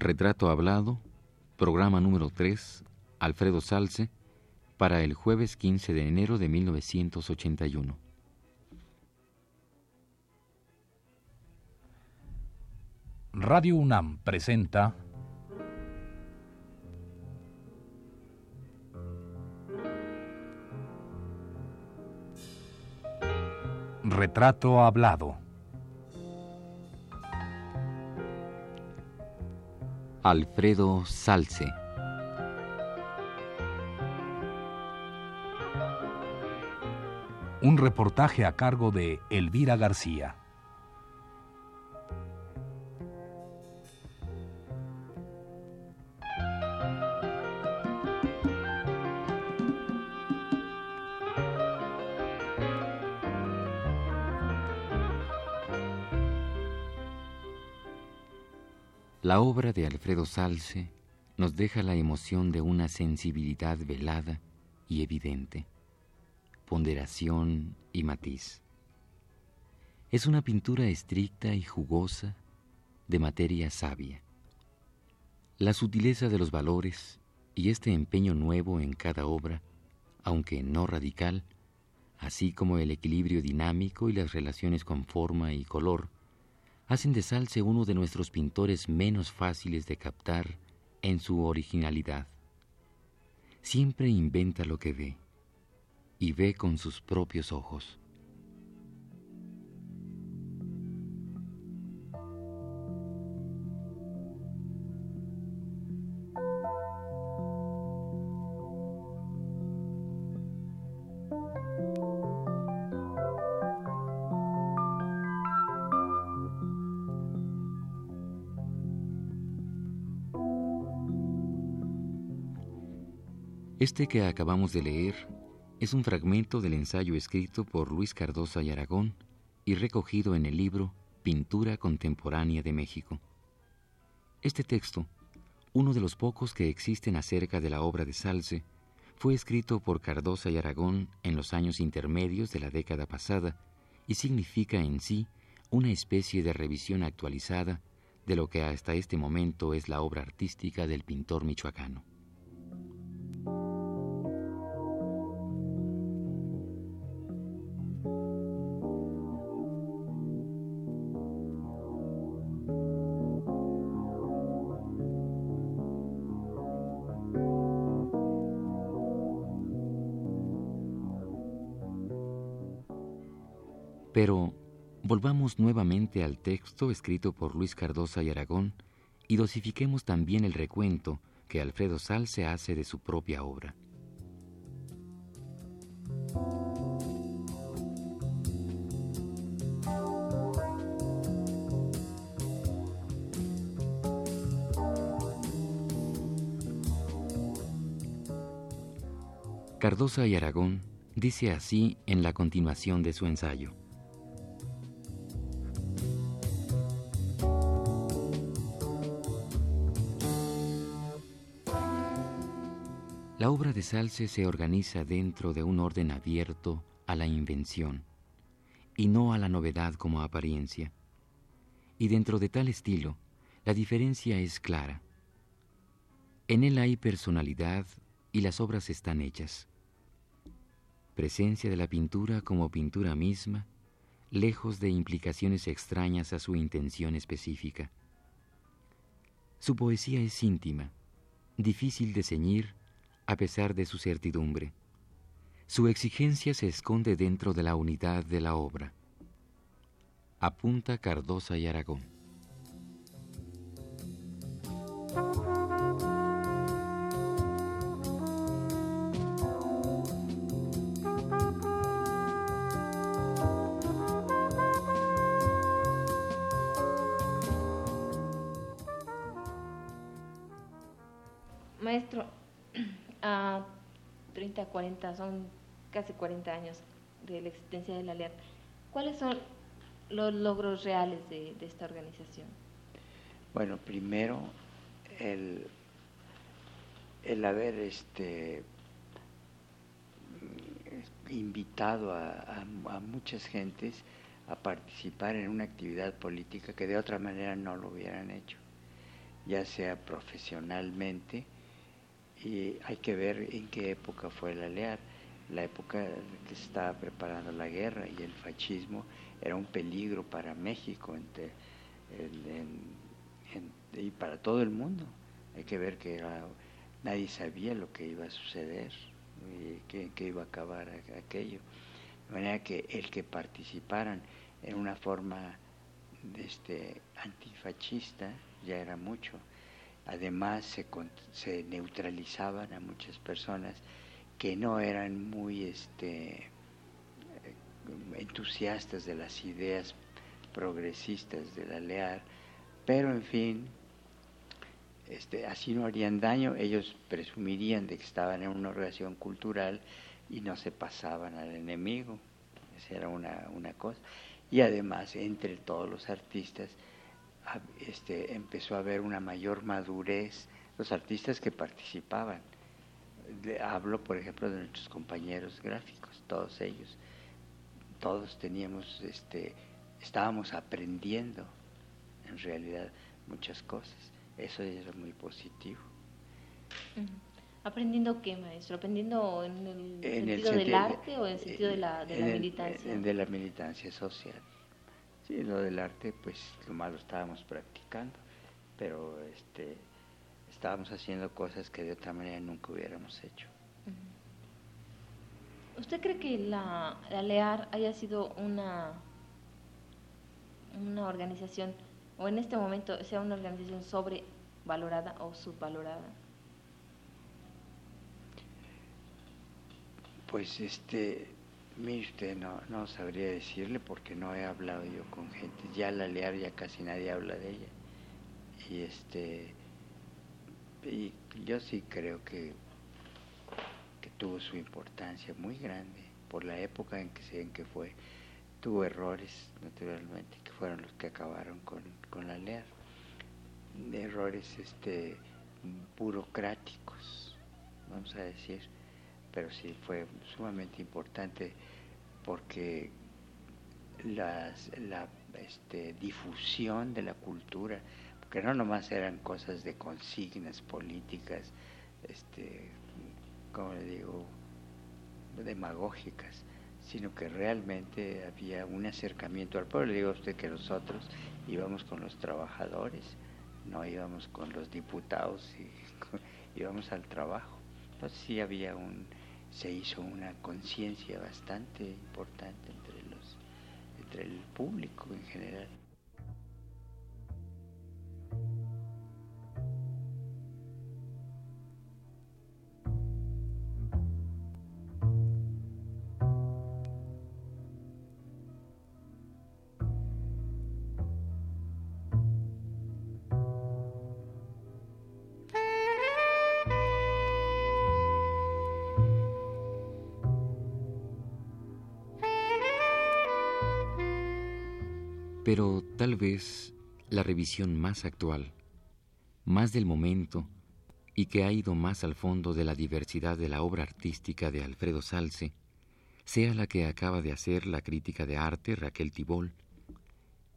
Retrato Hablado, programa número 3, Alfredo Salce, para el jueves 15 de enero de 1981. Radio UNAM presenta Retrato Hablado. Alfredo Salce. Un reportaje a cargo de Elvira García. La obra de Alfredo Salce nos deja la emoción de una sensibilidad velada y evidente, ponderación y matiz. Es una pintura estricta y jugosa de materia sabia. La sutileza de los valores y este empeño nuevo en cada obra, aunque no radical, así como el equilibrio dinámico y las relaciones con forma y color, hacen de Salce uno de nuestros pintores menos fáciles de captar en su originalidad. Siempre inventa lo que ve, y ve con sus propios ojos. Este que acabamos de leer es un fragmento del ensayo escrito por Luis Cardosa y Aragón y recogido en el libro Pintura Contemporánea de México. Este texto, uno de los pocos que existen acerca de la obra de Salce, fue escrito por Cardosa y Aragón en los años intermedios de la década pasada y significa en sí una especie de revisión actualizada de lo que hasta este momento es la obra artística del pintor michoacano. Nuevamente al texto escrito por Luis Cardosa y Aragón y dosifiquemos también el recuento que Alfredo Salce hace de su propia obra. Cardosa y Aragón dice así en la continuación de su ensayo. De Salce se organiza dentro de un orden abierto a la invención y no a la novedad como apariencia. Y dentro de tal estilo, la diferencia es clara. En él hay personalidad y las obras están hechas. Presencia de la pintura como pintura misma, lejos de implicaciones extrañas a su intención específica. Su poesía es íntima, difícil de ceñir a pesar de su certidumbre. Su exigencia se esconde dentro de la unidad de la obra. Apunta Cardosa y Aragón. Maestro, a 30, 40, son casi 40 años de la existencia de la LEAD. ¿Cuáles son los logros reales de, esta organización? Bueno, primero, el, el haber este, invitado a, a, muchas gentes a participar en una actividad política que de otra manera no lo hubieran hecho. ya sea profesionalmente, y hay que ver en qué época fue la LEAR. La época que se estaba preparando la guerra y el fascismo era un peligro para México y para todo el mundo. Hay que ver que nadie sabía lo que iba a suceder y que, iba a acabar aquello. De manera que el que participaran en una forma este, antifascista ya era mucho. Además se, neutralizaban a muchas personas que no eran muy este, entusiastas de las ideas progresistas de la LEAR, pero en fin, este, así no harían daño, ellos presumirían de que estaban en una organización cultural y no se pasaban al enemigo, esa era una cosa. Y además, entre todos los artistas, este, empezó a haber una mayor madurez, los artistas que participaban. hablo, por ejemplo, de nuestros compañeros gráficos, todos ellos. Todos teníamos, este, estábamos aprendiendo en realidad muchas cosas. Eso era muy positivo. ¿Aprendiendo qué, maestro? ¿Aprendiendo en el sentido del arte o en el sentido de la, de la militancia? de la militancia social. Sí, lo del arte, pues lo malo estábamos practicando, pero este, estábamos haciendo cosas que de otra manera nunca hubiéramos hecho. ¿Usted cree que la, la LEAR haya sido una, una organización, o en este momento sea una organización sobrevalorada o subvalorada? Pues este, Mire usted, no, no sabría decirle porque no he hablado yo con gente. Ya la LEAR ya casi nadie habla de ella. Y este y yo sí creo que, que tuvo su importancia muy grande por la época en que, se, en que fue. Tuvo errores, naturalmente, que fueron los que acabaron con, con la LEAR. Errores este, burocráticos, vamos a decir pero sí fue sumamente importante porque la este, difusión de la cultura, porque no nomás eran cosas de consignas políticas, este, como le digo, demagógicas, sino que realmente había un acercamiento al pueblo. Le digo a usted que nosotros íbamos con los trabajadores, no íbamos con los diputados, y íbamos al trabajo. Entonces sí había un, se hizo una conciencia bastante importante entre los entre el público en general. Pero tal vez la revisión más actual, más del momento y que ha ido más al fondo de la diversidad de la obra artística de Alfredo Salce, sea la que acaba de hacer la crítica de arte Raquel Tibol,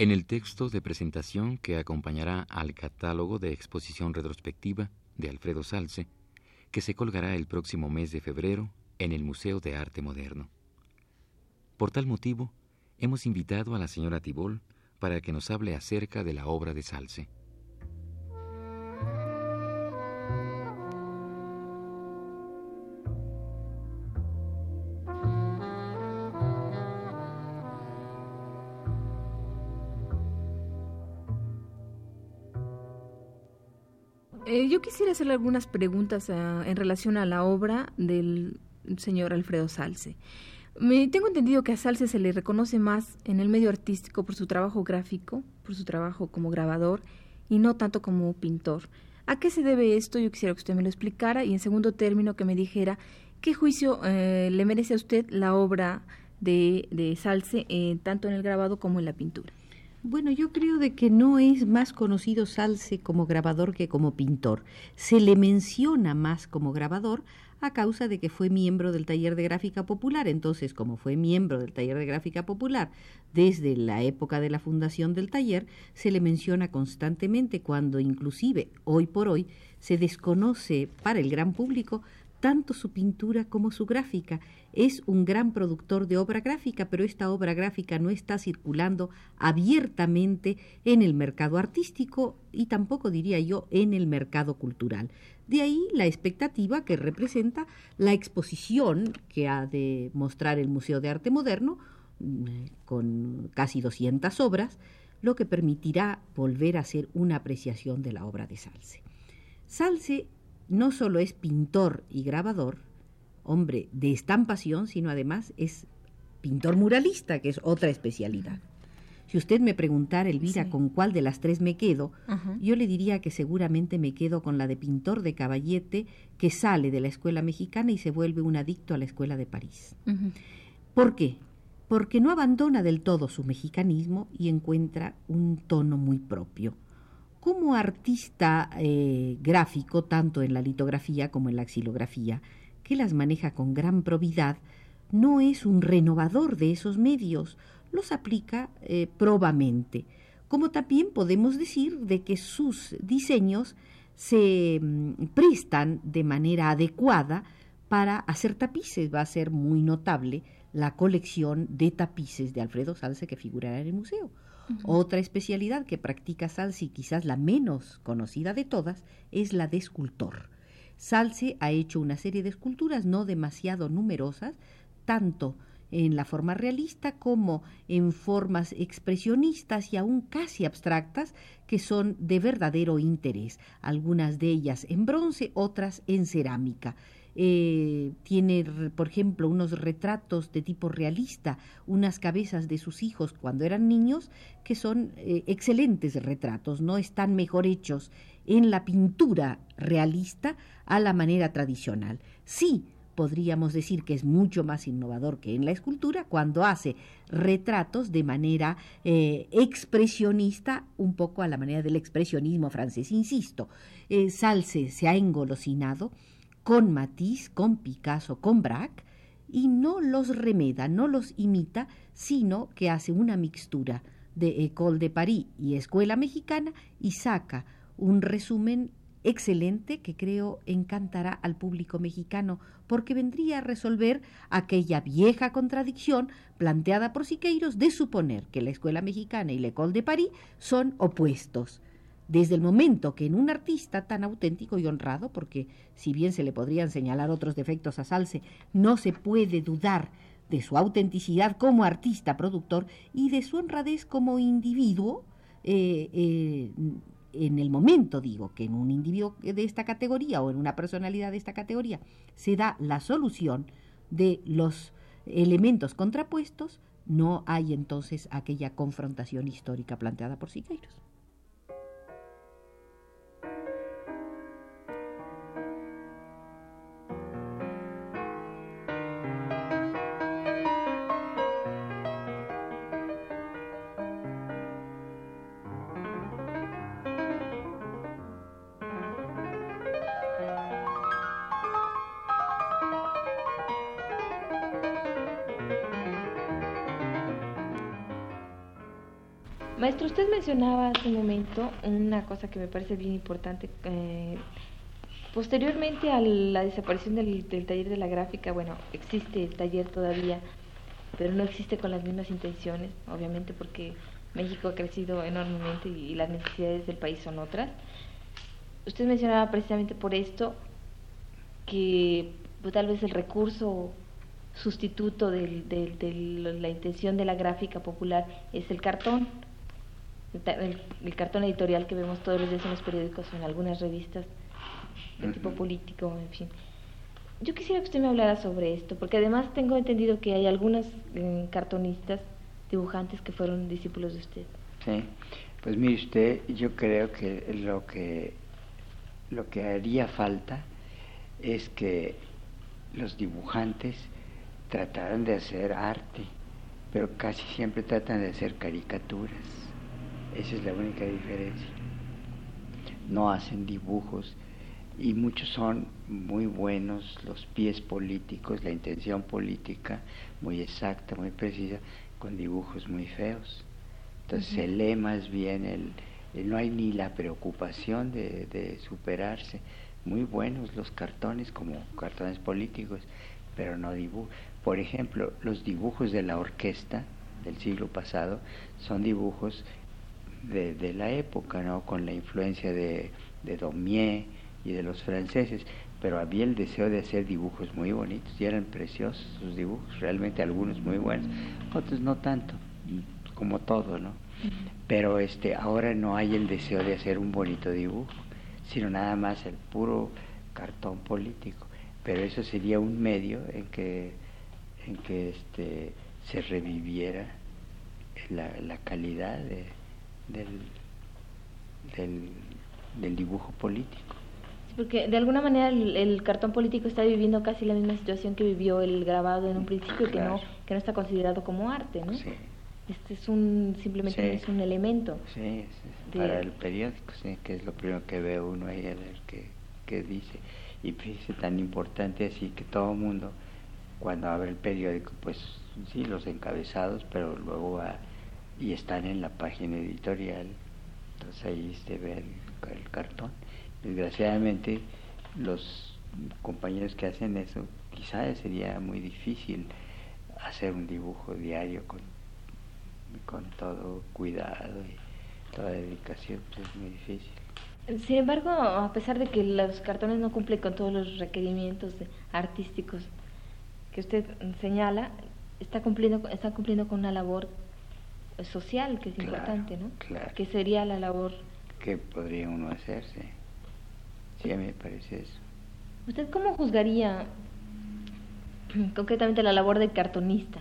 en el texto de presentación que acompañará al catálogo de exposición retrospectiva de Alfredo Salce, que se colgará el próximo mes de febrero en el Museo de Arte Moderno. Por tal motivo, hemos invitado a la señora Tibol para que nos hable acerca de la obra de Salce. Eh, yo quisiera hacerle algunas preguntas ah, en relación a la obra del señor Alfredo Salce. Me tengo entendido que a Salce se le reconoce más en el medio artístico por su trabajo gráfico, por su trabajo como grabador y no tanto como pintor. ¿A qué se debe esto? Yo quisiera que usted me lo explicara y en segundo término que me dijera qué juicio eh, le merece a usted la obra de, de Salce, eh, tanto en el grabado como en la pintura. Bueno, yo creo de que no es más conocido Salce como grabador que como pintor. Se le menciona más como grabador a causa de que fue miembro del taller de gráfica popular. Entonces, como fue miembro del taller de gráfica popular desde la época de la fundación del taller, se le menciona constantemente cuando inclusive hoy por hoy se desconoce para el gran público tanto su pintura como su gráfica. Es un gran productor de obra gráfica, pero esta obra gráfica no está circulando abiertamente en el mercado artístico y tampoco diría yo en el mercado cultural. De ahí la expectativa que representa la exposición que ha de mostrar el Museo de Arte Moderno, mm, con casi 200 obras, lo que permitirá volver a hacer una apreciación de la obra de Salce. Salce no solo es pintor y grabador, hombre de estampación, sino además es pintor muralista, que es otra especialidad. Si usted me preguntara, Elvira, con cuál de las tres me quedo, yo le diría que seguramente me quedo con la de pintor de caballete que sale de la escuela mexicana y se vuelve un adicto a la escuela de París. ¿Por qué? Porque no abandona del todo su mexicanismo y encuentra un tono muy propio como artista eh, gráfico, tanto en la litografía como en la xilografía, que las maneja con gran probidad, no es un renovador de esos medios, los aplica eh, probamente. Como también podemos decir de que sus diseños se mm, prestan de manera adecuada para hacer tapices. Va a ser muy notable la colección de tapices de Alfredo Salce que figurará en el museo. Otra especialidad que practica Salce, y quizás la menos conocida de todas, es la de escultor. Salce ha hecho una serie de esculturas no demasiado numerosas, tanto en la forma realista como en formas expresionistas y aún casi abstractas que son de verdadero interés, algunas de ellas en bronce, otras en cerámica. Eh, tiene, por ejemplo, unos retratos de tipo realista, unas cabezas de sus hijos cuando eran niños, que son eh, excelentes retratos, no están mejor hechos en la pintura realista a la manera tradicional. Sí, podríamos decir que es mucho más innovador que en la escultura cuando hace retratos de manera eh, expresionista, un poco a la manera del expresionismo francés. Insisto, Salce se ha engolosinado con Matisse, con Picasso, con Braque, y no los remeda, no los imita, sino que hace una mixtura de École de Paris y Escuela Mexicana y saca un resumen excelente que creo encantará al público mexicano porque vendría a resolver aquella vieja contradicción planteada por Siqueiros de suponer que la Escuela Mexicana y la École de Paris son opuestos desde el momento que en un artista tan auténtico y honrado, porque si bien se le podrían señalar otros defectos a Salce, no se puede dudar de su autenticidad como artista productor y de su honradez como individuo, eh, eh, en el momento digo que en un individuo de esta categoría o en una personalidad de esta categoría se da la solución de los elementos contrapuestos, no hay entonces aquella confrontación histórica planteada por Siqueiros. Maestro, usted mencionaba hace un momento una cosa que me parece bien importante. Eh, posteriormente a la desaparición del, taller de la gráfica, bueno, existe el taller todavía, pero no existe con las mismas intenciones, obviamente porque México ha crecido enormemente y, las necesidades del país son otras. Usted mencionaba precisamente por esto que pues, tal vez el recurso sustituto de la intención de la gráfica popular es el cartón el, cartón editorial que vemos todos los días en los periódicos o en algunas revistas de tipo político, en fin. Yo quisiera que usted me hablara sobre esto, porque además tengo entendido que hay algunos eh, cartonistas, dibujantes que fueron discípulos de usted. Sí, pues mire usted, yo creo que lo que lo que haría falta es que los dibujantes trataran de hacer arte, pero casi siempre tratan de hacer caricaturas Esa es la única diferencia. No hacen dibujos y muchos son muy buenos, los pies políticos, la intención política muy exacta, muy precisa, con dibujos muy feos. Entonces se lee más bien el, no hay ni la preocupación de, de, superarse. Muy buenos los cartones como cartones políticos, pero no dibujos. Por ejemplo, los dibujos de la orquesta del siglo pasado son dibujos de, de la época, ¿no? Con la influencia de, de Daumier y de los franceses, pero había el deseo de hacer dibujos muy bonitos y eran preciosos sus dibujos, realmente algunos muy buenos, otros no tanto, como todo, ¿no? Pero este, ahora no hay el deseo de hacer un bonito dibujo, sino nada más el puro cartón político. Pero eso sería un medio en que, en que este, se reviviera la, la calidad de, del, del, del dibujo político. Porque de alguna manera el, cartón político está viviendo casi la misma situación que vivió el grabado en un principio, que no que no está considerado como arte, ¿no? Sí. Este es un simplemente es un elemento. Sí, para el periódico, sí, que es lo primero que ve uno ahí a ver qué, dice. Y fíjese tan importante así que todo el mundo cuando abre el periódico, pues sí, los encabezados, pero luego va y están en la página editorial, entonces ahí se ve el cartón Desgraciadamente, los compañeros que hacen eso, quizás sería muy difícil hacer un dibujo diario con, con todo cuidado y toda dedicación, pues es muy difícil. Sin embargo, a pesar de que los cartones no cumplen con todos los requerimientos artísticos que usted señala, está cumpliendo, está cumpliendo con una labor social que es importante, ¿no? Claro. Que sería la labor que podría uno hacerse. Sí, me parece eso. ¿Usted cómo juzgaría concretamente la labor del cartonista?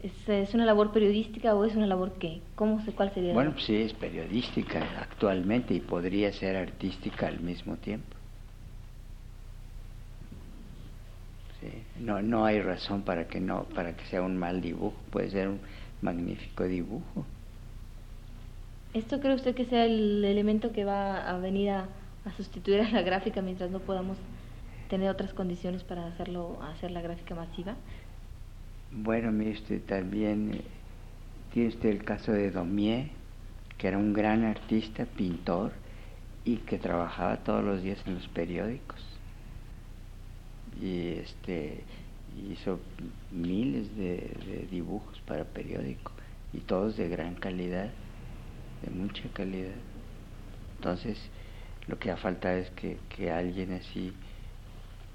¿Es, una labor periodística o es una labor qué? ¿Cómo se, ¿Cuál sería? Bueno, pues sí, es periodística actualmente y podría ser artística al mismo tiempo. Sí. No, no hay razón para que no, para que sea un mal dibujo, puede ser un magnífico dibujo. ¿Esto cree usted que sea el elemento que va a venir a, a sustituir a la gráfica mientras no podamos tener otras condiciones para hacerlo, hacer la gráfica masiva? Bueno, mire usted, también eh, tiene usted el caso de Domier, que era un gran artista, pintor, y que trabajaba todos los días en los periódicos. Y este hizo miles de, dibujos para periódicos, y todos de gran calidad, de mucha calidad. Entonces, lo que ha falta es que, que alguien así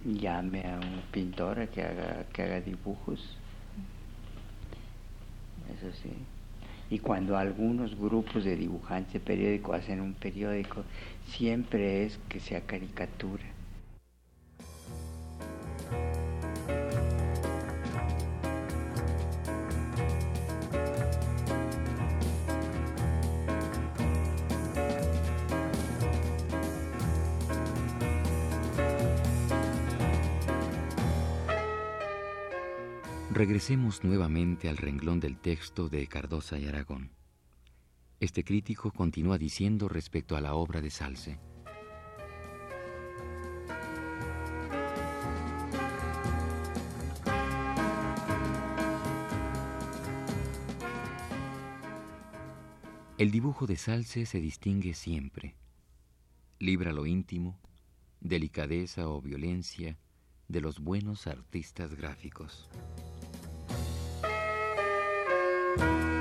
llame a un pintor a que haga, que haga dibujos. Eso sí. Y cuando algunos grupos de dibujantes de periódico hacen un periódico, siempre es que sea caricatura. Regresemos nuevamente al renglón del texto de Cardosa y Aragón. Este crítico continúa diciendo respecto a la obra de Salce. El dibujo de Salce se distingue siempre. Libra lo íntimo, delicadeza o violencia de los buenos artistas gráficos. Thank you.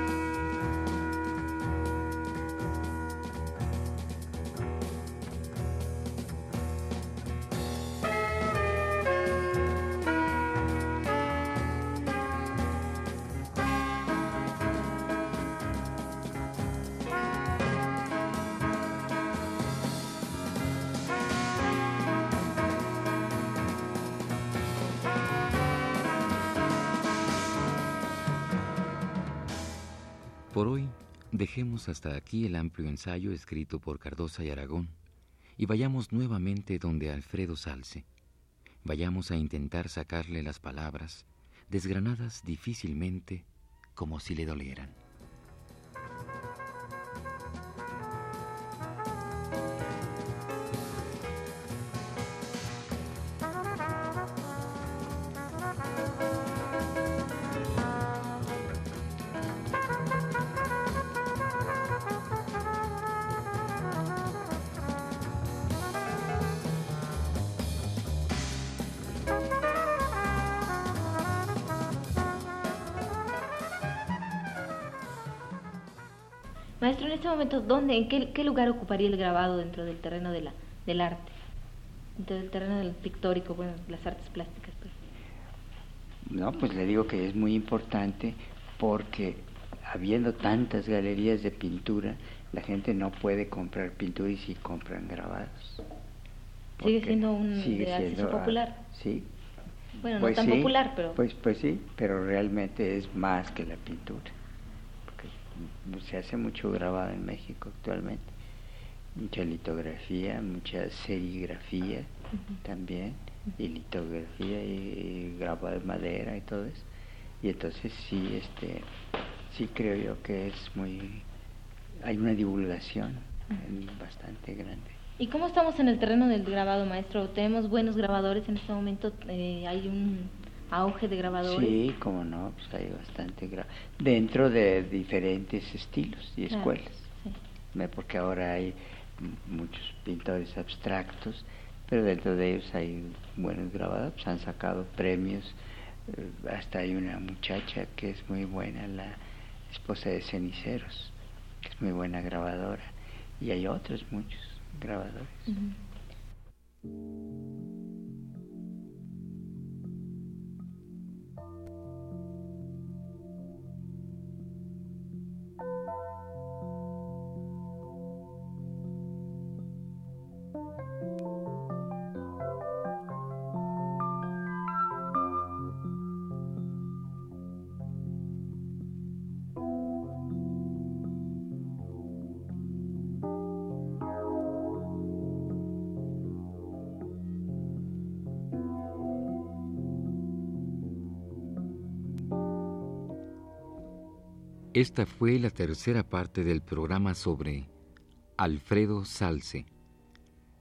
Dejemos hasta aquí el amplio ensayo escrito por Cardosa y Aragón y vayamos nuevamente donde Alfredo Salce. Vayamos a intentar sacarle las palabras, desgranadas difícilmente como si le dolieran. Maestro, en este momento, ¿dónde, en qué, lugar ocuparía el grabado dentro del terreno de la, del arte? Dentro del terreno del pictórico, bueno, las artes plásticas. Pues. No, pues le digo que es muy importante porque habiendo tantas galerías de pintura, la gente no puede comprar pintura y si compran grabados. Sigue siendo un de ah, popular. sí. Bueno, no pues tan popular, pero... Pues, pues sí, pero realmente es más que la pintura. Se hace mucho grabado en México actualmente. Mucha litografía, mucha serigrafía también, y litografía y, grabado de madera y todo eso. Y entonces sí, este, sí creo yo que es muy... Hay una divulgación bastante grande. ¿Y cómo estamos en el terreno del grabado, maestro? ¿Tenemos buenos grabadores en este momento? Eh, ¿Hay un auge de grabadores? Sí, como no, pues hay bastante dentro de diferentes estilos y escuelas. Porque ahora hay muchos pintores abstractos, pero dentro de ellos hay buenos grabadores, pues han sacado premios. Eh, hasta hay una muchacha que es muy buena, la esposa de Ceniceros, que es muy buena grabadora. Y hay otros muchos grabadores. Esta fue la tercera parte del programa sobre Alfredo Salce.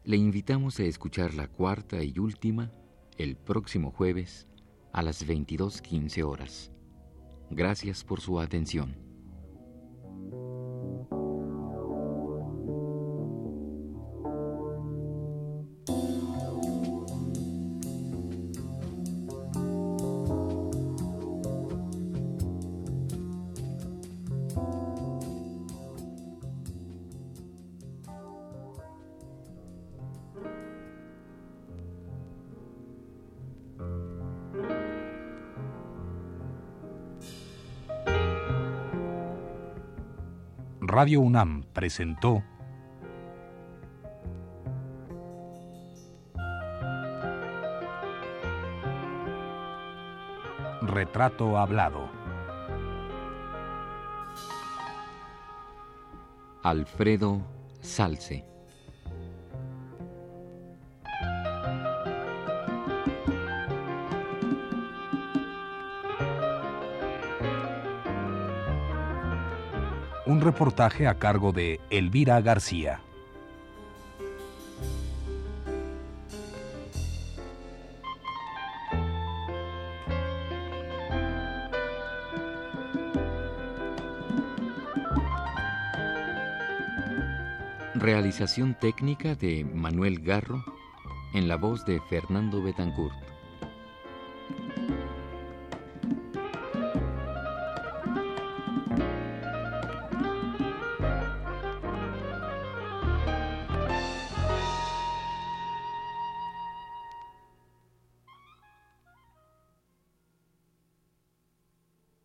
Le invitamos a escuchar la cuarta y última el próximo jueves a las 22.15 horas. Gracias por su atención. Radio UNAM presentó Retrato Hablado. Alfredo Salce. Un reportaje a cargo de Elvira García. Realización técnica de Manuel Garro en la voz de Fernando Betancourt.